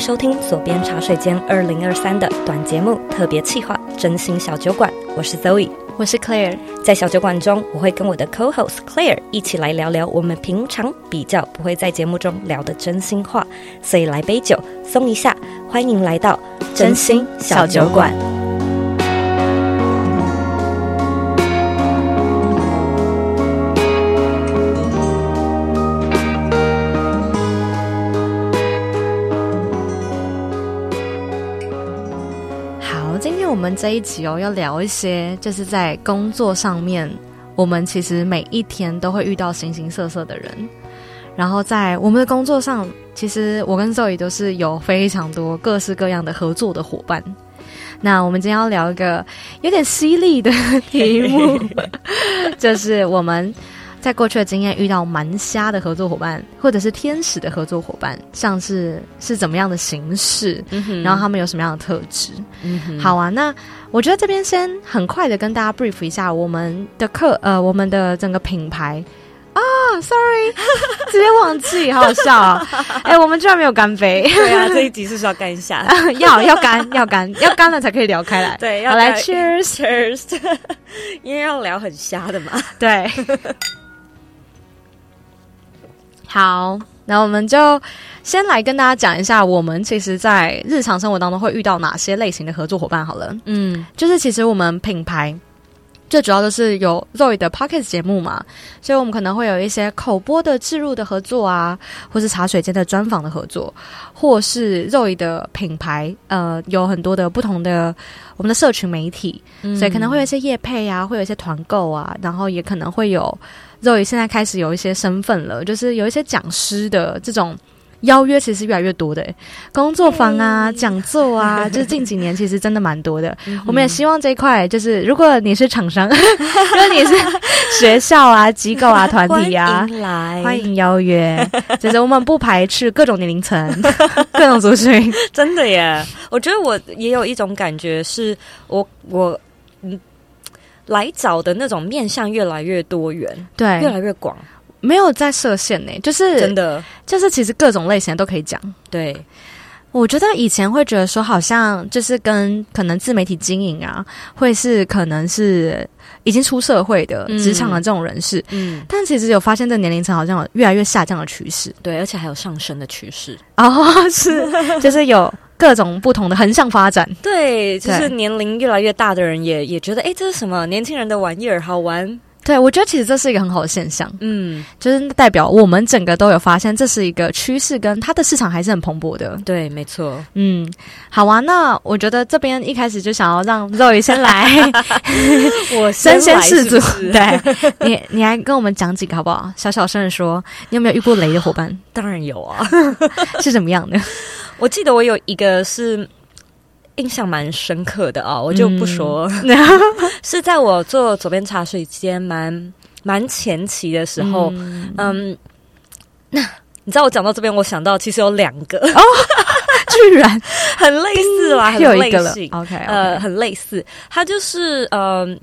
收听左边茶水间二零二三的短节目特别企划《真心小酒馆》，我是 Zoe，我是 Claire。在小酒馆中，我会跟我的 Co-host Claire 一起来聊聊我们平常比较不会在节目中聊的真心话，所以来杯酒松一下，欢迎来到真心小酒馆。们这一集哦，要聊一些就是在工作上面，我们其实每一天都会遇到形形色色的人。然后在我们的工作上，其实我跟 Zoe 都是有非常多各式各样的合作的伙伴。那我们今天要聊一个有点犀利的题目，就是我们。在过去的经验遇到蛮瞎的合作伙伴，或者是天使的合作伙伴，像是是怎么样的形式，嗯、然后他们有什么样的特质？嗯、好啊，那我觉得这边先很快的跟大家 brief 一下我们的课，呃，我们的整个品牌啊，sorry，直接忘记，好好笑啊！哎、欸，我们居然没有干杯，对啊，这一集是不是要干一下？要要干，要干，要干了才可以聊开来。对，要来 cheers，cheers，因为要聊很瞎的嘛。对。好，那我们就先来跟大家讲一下，我们其实，在日常生活当中会遇到哪些类型的合作伙伴。好了，嗯，就是其实我们品牌最主要的是有 Zoe 的 Podcast 节目嘛，所以我们可能会有一些口播的置入的合作啊，或是茶水间的专访的合作，或是 Zoe 的品牌，呃，有很多的不同的我们的社群媒体，嗯、所以可能会有一些业配啊，会有一些团购啊，然后也可能会有。Zoe 现在开始有一些身份了，就是有一些讲师的这种邀约，其实越来越多的工作坊啊、讲、欸、座啊，就是近几年其实真的蛮多的。我们也希望这一块，就是如果你是厂商，如果你是学校啊、机构啊、团体啊，欢迎来，欢迎邀约。就是我们不排斥各种年龄层、各种族群，真的耶。我觉得我也有一种感觉，是我我嗯。来找的那种面向越来越多元，对，越来越广，没有在设限呢，就是真的，就是其实各种类型都可以讲。对，我觉得以前会觉得说，好像就是跟可能自媒体经营啊，会是可能是已经出社会的职场的这种人士，嗯，但其实有发现这年龄层好像有越来越下降的趋势，对，而且还有上升的趋势。哦，是，就是有。各种不同的横向发展，对，就是年龄越来越大的人也也觉得，哎，这是什么年轻人的玩意儿，好玩。对，我觉得其实这是一个很好的现象，嗯，就是代表我们整个都有发现这是一个趋势，跟它的市场还是很蓬勃的。对，没错，嗯，好啊，那我觉得这边一开始就想要让 Zoe 先来，我 身先士卒，对，你你来跟我们讲几个好不好？小小声的说，你有没有遇过雷的伙伴？当然有啊，是怎么样的？我记得我有一个是印象蛮深刻的啊、哦，我就不说，嗯、是在我做左边茶水间蛮蛮前期的时候，嗯，嗯，那你知道我讲到这边，我想到其实有两个。哦，居然。很类似啦，很类似，OK，呃，很类似，它就是嗯。呃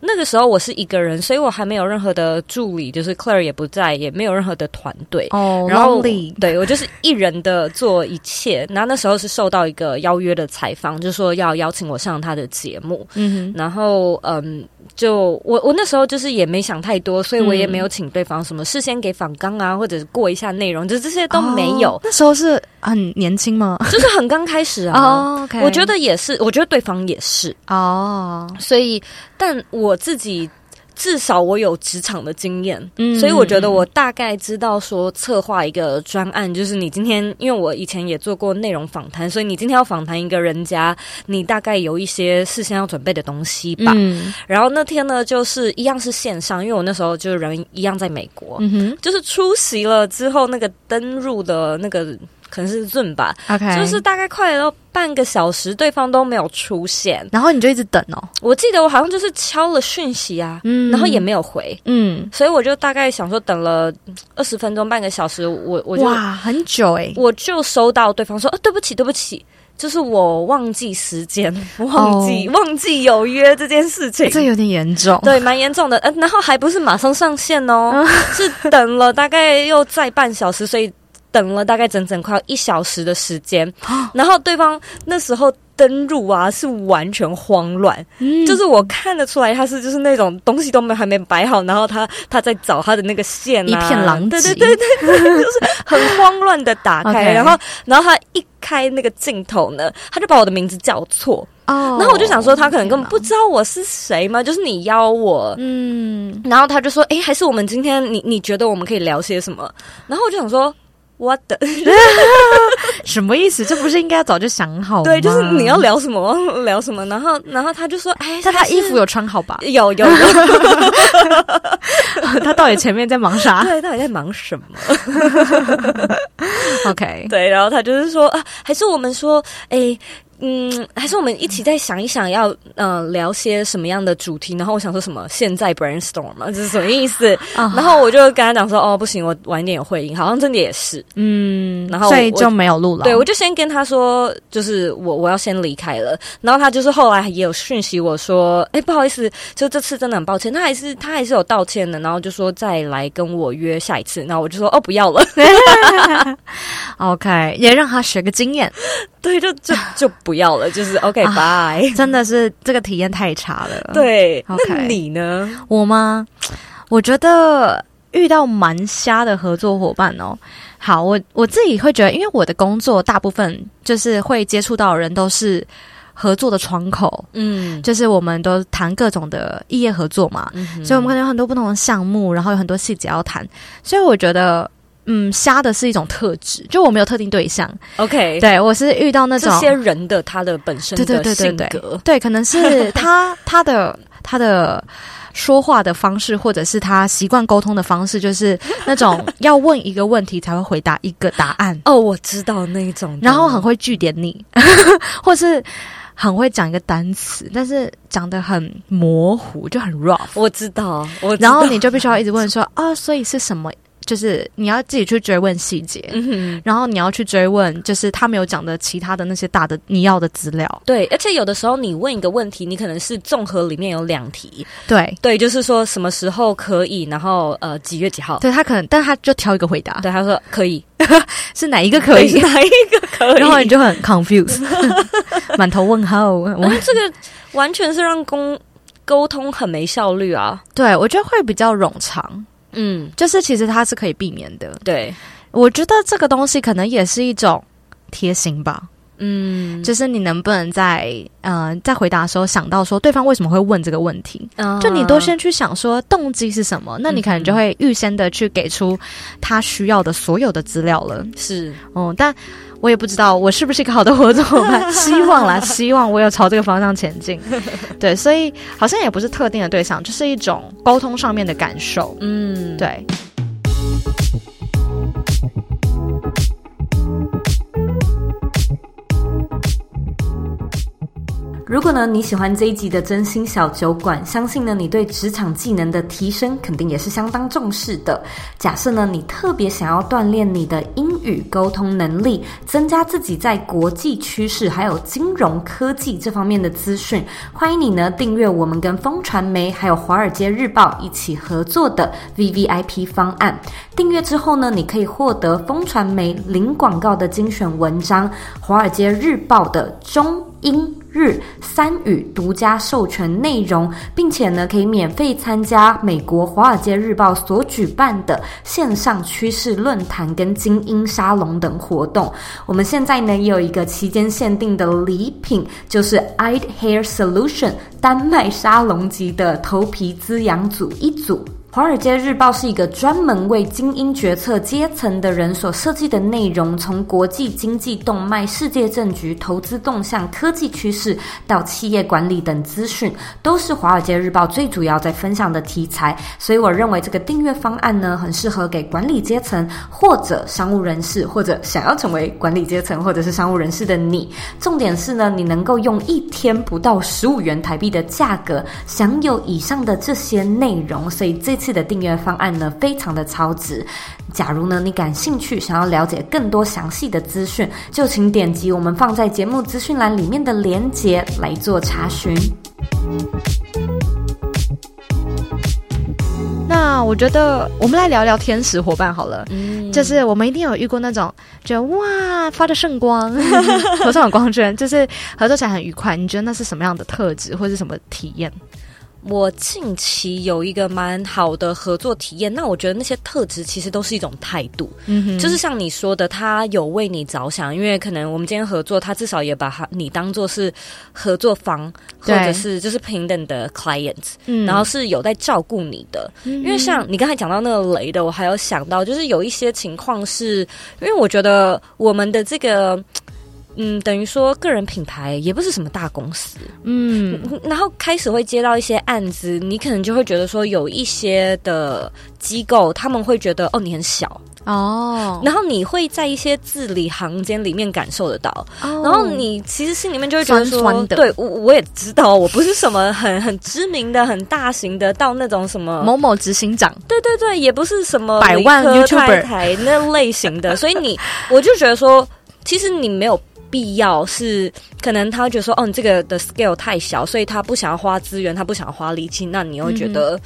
那个时候我是一个人，所以我还没有任何的助理，就是 Claire 也不在，也没有任何的团队。哦、oh，然后对我就是一人的做一切。然后那时候是受到一个邀约的采访，就说要邀请我上他的节目。嗯哼，然后嗯。就我我那时候就是也没想太多，所以我也没有请对方什么事先给访纲啊，或者是过一下内容，就这些都没有。哦、那时候是很年轻吗？就是很刚开始啊。我觉得也是，我觉得对方也是哦。所以，但我自己。至少我有职场的经验，嗯，所以我觉得我大概知道说策划一个专案，就是你今天，因为我以前也做过内容访谈，所以你今天要访谈一个人家，你大概有一些事先要准备的东西吧。嗯，然后那天呢，就是一样是线上，因为我那时候就是人一样在美国，就是出席了之后那个登入的那个。可能是 Zoom 吧，OK，就是大概快了半个小时，对方都没有出现，然后你就一直等哦。我记得我好像就是敲了讯息啊，嗯，然后也没有回，嗯，所以我就大概想说等了二十分钟，半个小时，我我就哇很久诶，我就收到对方说，呃，对不起，对不起，就是我忘记时间，忘记、oh. 忘记有约这件事情，这有点严重，对，蛮严重的，呃，然后还不是马上上线哦，是等了大概又再半小时，所以。等了大概整整快要一小时的时间，然后对方那时候登入啊是完全慌乱，嗯，就是我看得出来他是就是那种东西都没还没摆好，然后他他在找他的那个线，啊，一片狼藉，对对对对，就是很慌乱的打开，然后然后他一开那个镜头呢，他就把我的名字叫错。哦，然后我就想说他可能根本不知道我是谁嘛，就是你邀我，嗯，然后他就说，哎，还是我们今天你你觉得我们可以聊些什么？然后我就想说。What the? 什么意思？这不是应该早就想好吗？对，就是你要聊什么聊什么，然后然后他就说：“哎，他他衣服有穿好吧？有有有。有 他到底前面在忙啥？对，到底在忙什么？OK，对，然后他就是说啊，还是我们说，哎。”嗯，还是我们一起再想一想要，要呃聊些什么样的主题。然后我想说什么，现在 brainstorm 嘛，这是什么意思？哦、然后我就跟他讲说，哦，不行，我晚一点有会议，好像真的也是，嗯，然后所以就没有录了。对，我就先跟他说，就是我我要先离开了。然后他就是后来也有讯息我说，哎、欸，不好意思，就这次真的很抱歉。他还是他还是有道歉的，然后就说再来跟我约下一次。然后我就说，哦，不要了。OK，也让他学个经验。对，就就就不要了，就是 OK，拜、啊。真的是这个体验太差了。对那你呢？我吗？我觉得遇到蛮瞎的合作伙伴哦。好，我我自己会觉得，因为我的工作大部分就是会接触到的人都是合作的窗口，嗯，就是我们都谈各种的异业合作嘛，嗯，所以我们可能有很多不同的项目，然后有很多细节要谈，所以我觉得。嗯，瞎的是一种特质，就我没有特定对象。OK，对我是遇到那种这些人的他的本身的性格，对对对对对，对，可能是他 他的他的说话的方式，或者是他习惯沟通的方式，就是那种要问一个问题才会回答一个答案。哦，我知道那一种，然后很会据点你，或是很会讲一个单词，但是讲的很模糊，就很 rough。我知道，我然后你就必须要一直问说啊、哦，所以是什么？就是你要自己去追问细节，嗯，然后你要去追问，就是他没有讲的其他的那些大的你要的资料。对，而且有的时候你问一个问题，你可能是综合里面有两题。对对，就是说什么时候可以，然后呃几月几号？对他可能，但他就挑一个回答。对，他说可以，是哪一个可以？哪一个可以？然后你就很 confused，满头问号。我这个完全是让沟沟通很没效率啊！对，我觉得会比较冗长。嗯，就是其实它是可以避免的。对，我觉得这个东西可能也是一种贴心吧。嗯，就是你能不能在呃在回答的时候想到说对方为什么会问这个问题？嗯，就你都先去想说动机是什么，那你可能就会预先的去给出他需要的所有的资料了。是，哦，但我也不知道我是不是一个好的合作伙伴，希望啦，希望我有朝这个方向前进。对，所以好像也不是特定的对象，就是一种沟通上面的感受。嗯，对。如果呢，你喜欢这一集的真心小酒馆，相信呢，你对职场技能的提升肯定也是相当重视的。假设呢，你特别想要锻炼你的英语沟通能力，增加自己在国际趋势还有金融科技这方面的资讯，欢迎你呢订阅我们跟风传媒还有华尔街日报一起合作的 VVIP 方案。订阅之后呢，你可以获得风传媒零广告的精选文章，华尔街日报的中英日三语独家授权内容，并且呢，可以免费参加美国《华尔街日报》所举办的线上趋势论坛跟精英沙龙等活动。我们现在呢，也有一个期间限定的礼品，就是 I'd Hair Solution 丹麦沙龙级的头皮滋养组一组。华尔街日报是一个专门为精英决策阶层的人所设计的内容，从国际经济动脉、世界政局、投资动向、科技趋势到企业管理等资讯，都是华尔街日报最主要在分享的题材。所以，我认为这个订阅方案呢，很适合给管理阶层或者商务人士，或者想要成为管理阶层或者是商务人士的你。重点是呢，你能够用一天不到十五元台币的价格，享有以上的这些内容。所以这次。的订阅方案呢，非常的超值。假如呢，你感兴趣，想要了解更多详细的资讯，就请点击我们放在节目资讯栏里面的链接来做查询。那那我觉得我们来聊聊天使伙伴好了。嗯，就是我们一定有遇过那种，就哇发着圣光，头上有光圈，就是合作起来很愉快。你觉得那是什么样的特质，或是什么体验？我近期有一个蛮好的合作体验，那我觉得那些特质其实都是一种态度，嗯哼，就是像你说的，他有为你着想，因为可能我们今天合作，他至少也把他你当做是合作方，或者是就是平等的 client，嗯，然后是有在照顾你的，嗯，因为像你刚才讲到那个雷的，我还有想到，就是有一些情况是，因为我觉得我们的这个。嗯，等于说个人品牌也不是什么大公司，嗯，然后开始会接到一些案子，你可能就会觉得说有一些的机构他们会觉得哦，你很小。哦，然后你会在一些字里行间里面感受得到，哦，然后你其实心里面就会觉得说，酸酸的。对我我也知道我不是什么很很知名的很大型的到那种什么某某执行长，对对对，也不是什么百万 YouTuber 那类型的，所以你我就觉得说，其实你没有。必要是可能他会觉得说，哦，你这个的 scale 太小，所以他不想要花资源，他不想要花力气，那你又会觉得，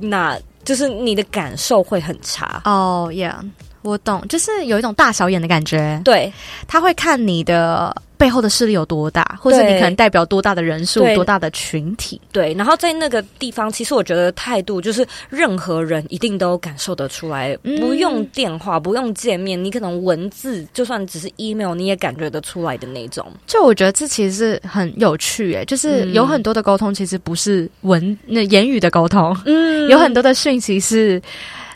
嗯、那就是你的感受会很差。哦、oh，yeah，我懂，就是有一种大小眼的感觉。对，他会看你的。背后的势力有多大，或者你可能代表多大的人数、多大的群体？对，然后在那个地方，其实我觉得态度就是任何人一定都感受得出来，嗯、不用电话，不用见面，你可能文字就算只是 email，你也感觉得出来的那种。就我觉得这其实是很有趣，诶，就是有很多的沟通其实不是文那言语的沟通，嗯，有很多的讯息是。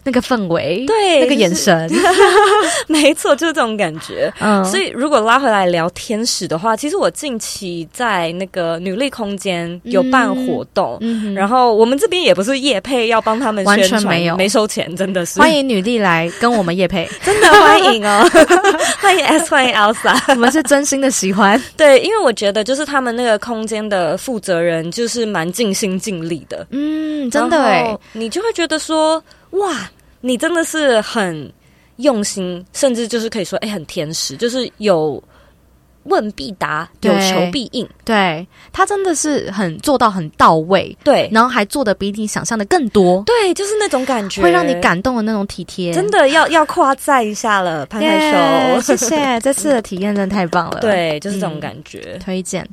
那个氛围，对，那个眼神，没错，就是这种感觉。嗯，所以如果拉回来聊天使的话，其实我近期在那个女力空间有办活动，嗯，然后我们这边也不是叶配，要帮他们宣传，没有，没收钱，真的是。欢迎女力来跟我们叶配，真的欢迎哦，欢迎 S，欢迎 Elsa，我们是真心的喜欢。对，因为我觉得就是他们那个空间的负责人就是蛮尽心尽力的，嗯，真的哎，你就会觉得说。哇，你真的是很用心，甚至就是可以说，哎、很天使，就是有问必答，有求必应。对，他真的是很做到很到位，对，然后还做的比你想象的更多，对，就是那种感觉，会让你感动的那种体贴，真的要要夸赞一下了，拍拍手，yeah, 谢谢，这次的体验真的太棒了，对，就是这种感觉，嗯、推荐。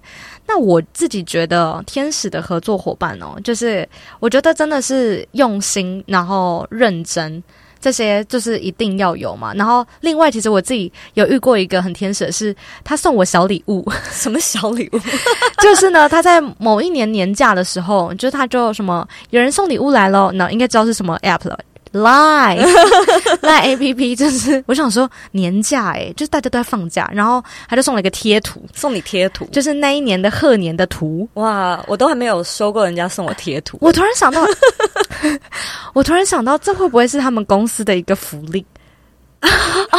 那我自己觉得天使的合作伙伴哦，就是我觉得真的是用心，然后认真，这些就是一定要有嘛。然后另外，其实我自己有遇过一个很天使的是，他送我小礼物。什么小礼物？就是呢，他在某一年年假的时候，就是他就什么有人送礼物来了，那应该知道是什么 app 了。Line Line A P P 就是我想说年假哎、欸，就是大家都在放假，然后他就送了一个贴图，送你贴图，就是那一年的贺年的图。哇，我都还没有收过人家送我贴图。我突然想到，我突然想到，这会不会是他们公司的一个福利？哦，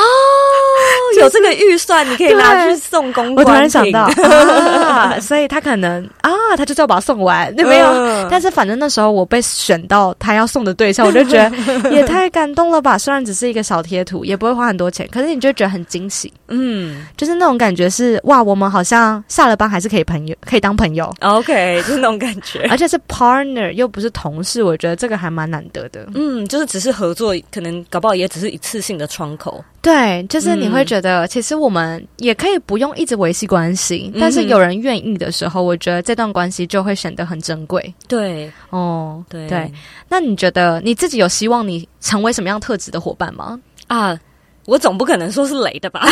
有这个预算，你可以拿去送公关。我突然想到 啊，所以他可能啊，他就是要把它送完，对没有、嗯？但是反正那时候我被选到他要送的对象，我就觉得 也太感动了吧！虽然只是一个小贴图，也不会花很多钱，可是你就觉得很惊喜。嗯，就是那种感觉是哇，我们好像下了班还是可以朋友，可以当朋友。OK，就是那种感觉，而且是 partner 又不是同事，我觉得这个还蛮难得的。嗯，就是只是合作，可能搞不好也只是一次性的窗口。对，就是你会觉得，其实我们也可以不用一直维系关系，嗯，但是有人愿意的时候，我觉得这段关系就会显得很珍贵。对，哦，对对。那你觉得你自己有希望你成为什么样特质的伙伴吗？啊，我总不可能说是雷的吧？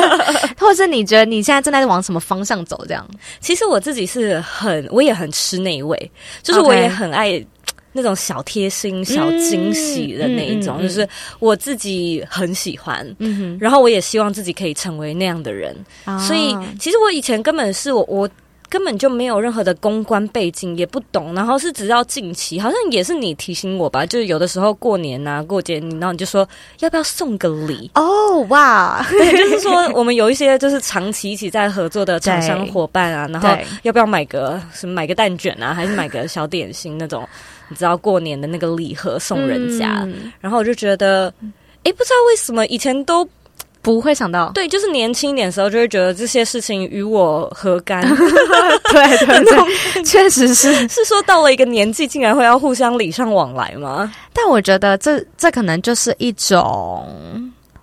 或者是你觉得你现在正在往什么方向走？这样？其实我自己是很，我也很吃那一味，就是我也很爱。那种小贴心、小惊喜的那一种，就是我自己很喜欢，嗯，然后我也希望自己可以成为那样的人。哦，所以，其实我以前根本是我我根本就没有任何的公关背景，也不懂。然后是直到近期，好像也是你提醒我吧，就是有的时候过年啊、过节，然后你就说要不要送个礼？哦，哇！对，就是说我们有一些就是长期一起在合作的厂商伙伴啊，然后要不要买个什么买个蛋卷啊，还是买个小点心那种？你知道过年的那个礼盒送人家，嗯，然后我就觉得，哎，不知道为什么以前都不会想到，对，就是年轻一点的时候就会觉得这些事情与我何干？对 对对，确实是。是说到了一个年纪，竟然会要互相礼尚往来吗？但我觉得这这可能就是一种，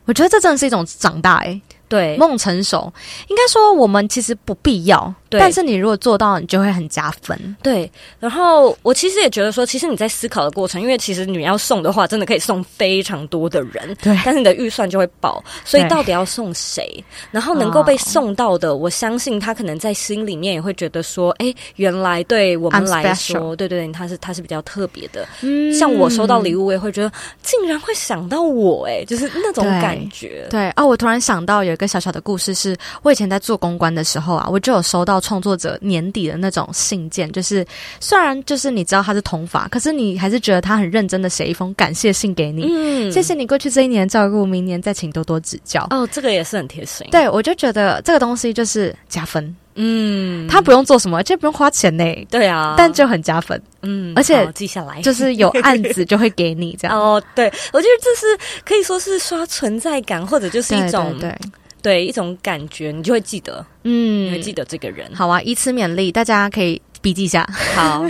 我觉得这真的是一种长大哎、欸。对，梦成熟，应该说我们其实不必要，对，但是你如果做到，你就会很加分。对，然后我其实也觉得说，其实你在思考的过程，因为其实你要送的话，真的可以送非常多的人，对，但是你的预算就会爆，所以到底要送谁？然后能够被送到的，我相信他可能在心里面也会觉得说，哎，原来对我们来说，对对对，他是他是比较特别的。嗯，像我收到礼物，我也会觉得竟然会想到我，哎，就是那种感觉。对啊，我突然想到有一个。一个小小的故事是，我以前在做公关的时候啊，我就有收到创作者年底的那种信件，就是虽然就是你知道他是同法，可是你还是觉得他很认真的写一封感谢信给你，嗯，谢谢你过去这一年的照顾，明年再请多多指教。哦，这个也是很贴心。对，我就觉得这个东西就是加分，嗯，他不用做什么，就不用花钱呢，对啊，但就很加分，嗯，而且记下来，就是有案子就会给你这样。哦，对，我觉得这是可以说是刷存在感，或者就是一种对。对一种感觉，你就会记得，嗯，你会记得这个人。好啊，以此勉励，大家可以笔记一下。好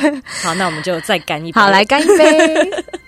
好，那我们就再干一杯。好，来干一杯。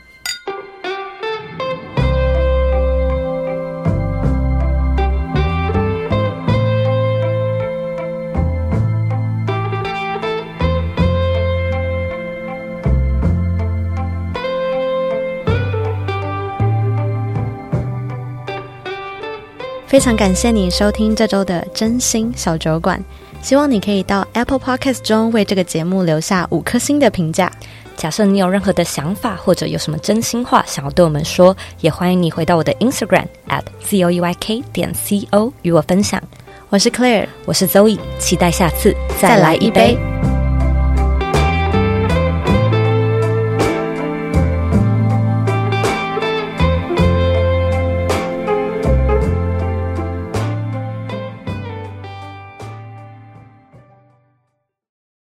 非常感谢你收听这周的真心小酒馆，希望你可以到 Apple Podcast 中为这个节目留下五颗星的评价。假设你有任何的想法或者有什么真心话想要对我们说，也欢迎你回到我的 Instagram at zoeyk 点 co 与我分享。我是 Claire，我是 Zoe，期待下次再来一杯。